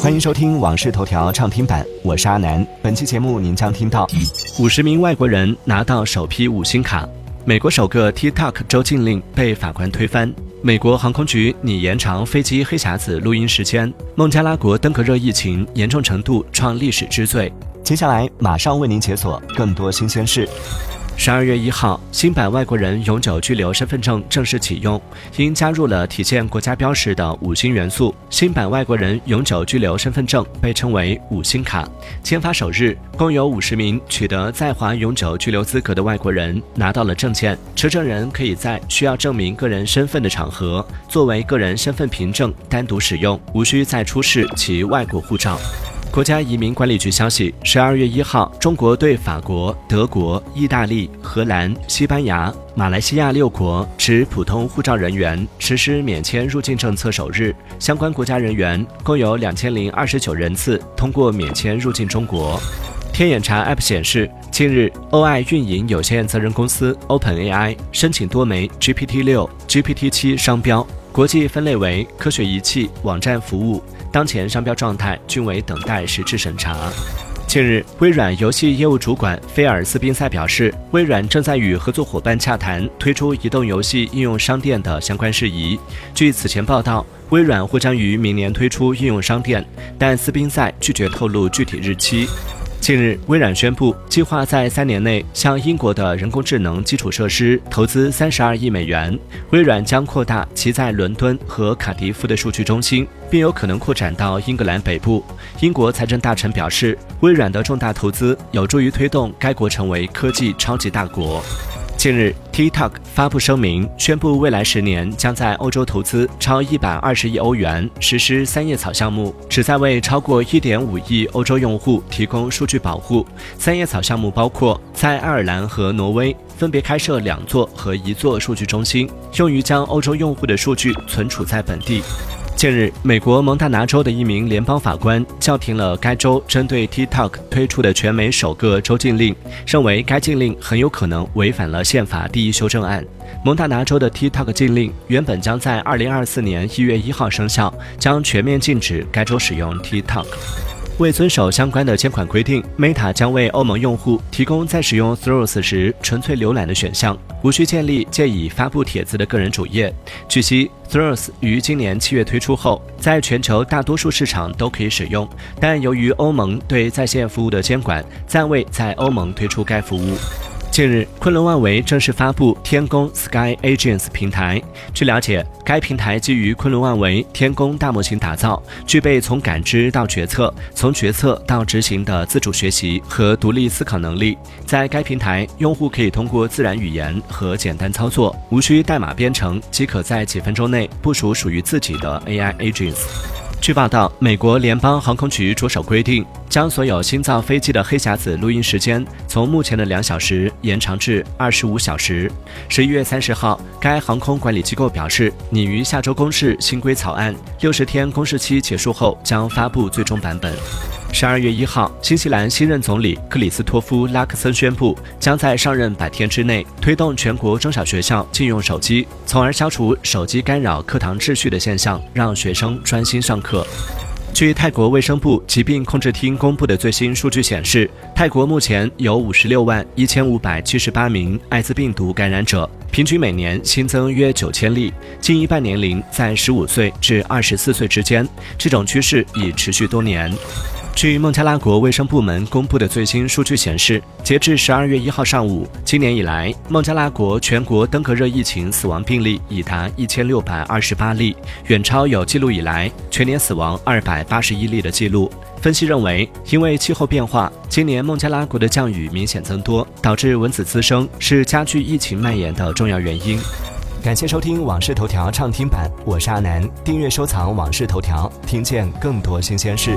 欢迎收听《往事头条》畅听版，我是阿南。本期节目您将听到：五十名外国人拿到首批五星卡；美国首个 TikTok 州禁令被法官推翻；美国航空局拟延长飞机黑匣子录音时间；孟加拉国登革热疫情严重程度创历史之最。接下来马上为您解锁更多新鲜事。十二月一号，新版外国人永久居留身份证正式启用，因加入了体现国家标识的五星元素，新版外国人永久居留身份证被称为“五星卡”。签发首日，共有五十名取得在华永久居留资格的外国人拿到了证件，持证人可以在需要证明个人身份的场合作为个人身份凭证单独使用，无需再出示其外国护照。国家移民管理局消息，十二月一号，中国对法国、德国、意大利、荷兰、西班牙、马来西亚六国持普通护照人员实施免签入境政策首日，相关国家人员共有两千零二十九人次通过免签入境中国。天眼查 App 显示，近日，OI 运营有限责任公司 OpenAI 申请多枚 GPT 六、GPT 七商标，国际分类为科学仪器、网站服务。当前商标状态均为等待实质审查。近日，微软游戏业务主管菲尔斯宾塞表示，微软正在与合作伙伴洽谈推出移动游戏应用商店的相关事宜。据此前报道，微软或将于明年推出应用商店，但斯宾塞拒绝透露具体日期。近日，微软宣布计划在三年内向英国的人工智能基础设施投资三十二亿美元。微软将扩大其在伦敦和卡迪夫的数据中心，并有可能扩展到英格兰北部。英国财政大臣表示，微软的重大投资有助于推动该国成为科技超级大国。近日，TikTok 发布声明，宣布未来十年将在欧洲投资超一百二十亿欧元，实施三叶草项目，旨在为超过一点五亿欧洲用户提供数据保护。三叶草项目包括在爱尔兰和挪威分别开设两座和一座数据中心，用于将欧洲用户的数据存储在本地。近日，美国蒙大拿州的一名联邦法官叫停了该州针对 TikTok 推出的全美首个州禁令，认为该禁令很有可能违反了宪法第一修正案。蒙大拿州的 TikTok 禁令原本将在2024年1月1号生效，将全面禁止该州使用 TikTok。为遵守相关的监管规定，Meta 将为欧盟用户提供在使用 Threads 时纯粹浏览的选项，无需建立借以发布帖子的个人主页。据悉，Threads 于今年七月推出后，在全球大多数市场都可以使用，但由于欧盟对在线服务的监管，暂未在欧盟推出该服务。近日，昆仑万维正式发布天宫 Sky Agents 平台。据了解，该平台基于昆仑万维天宫大模型打造，具备从感知到决策、从决策到执行的自主学习和独立思考能力。在该平台，用户可以通过自然语言和简单操作，无需代码编程，即可在几分钟内部署属于自己的 AI Agents。据报道，美国联邦航空局着手规定，将所有新造飞机的黑匣子录音时间从目前的两小时延长至二十五小时。十一月三十号，该航空管理机构表示，拟于下周公示新规草案，六十天公示期结束后将发布最终版本。十二月一号，新西兰新任总理克里斯托夫·拉克森宣布，将在上任百天之内推动全国中小学校禁用手机，从而消除手机干扰课堂秩序的现象，让学生专心上课。据泰国卫生部疾病控制厅公布的最新数据显示，泰国目前有五十六万一千五百七十八名艾滋病毒感染者，平均每年新增约九千例，近一半年龄在十五岁至二十四岁之间，这种趋势已持续多年。据孟加拉国卫生部门公布的最新数据显示，截至十二月一号上午，今年以来，孟加拉国全国登革热疫情死亡病例已达一千六百二十八例，远超有记录以来全年死亡二百八十一例的记录。分析认为，因为气候变化，今年孟加拉国的降雨明显增多，导致蚊子滋生，是加剧疫情蔓延的重要原因。感谢收听《往事头条》畅听版，我是阿南，订阅收藏《往事头条》，听见更多新鲜事。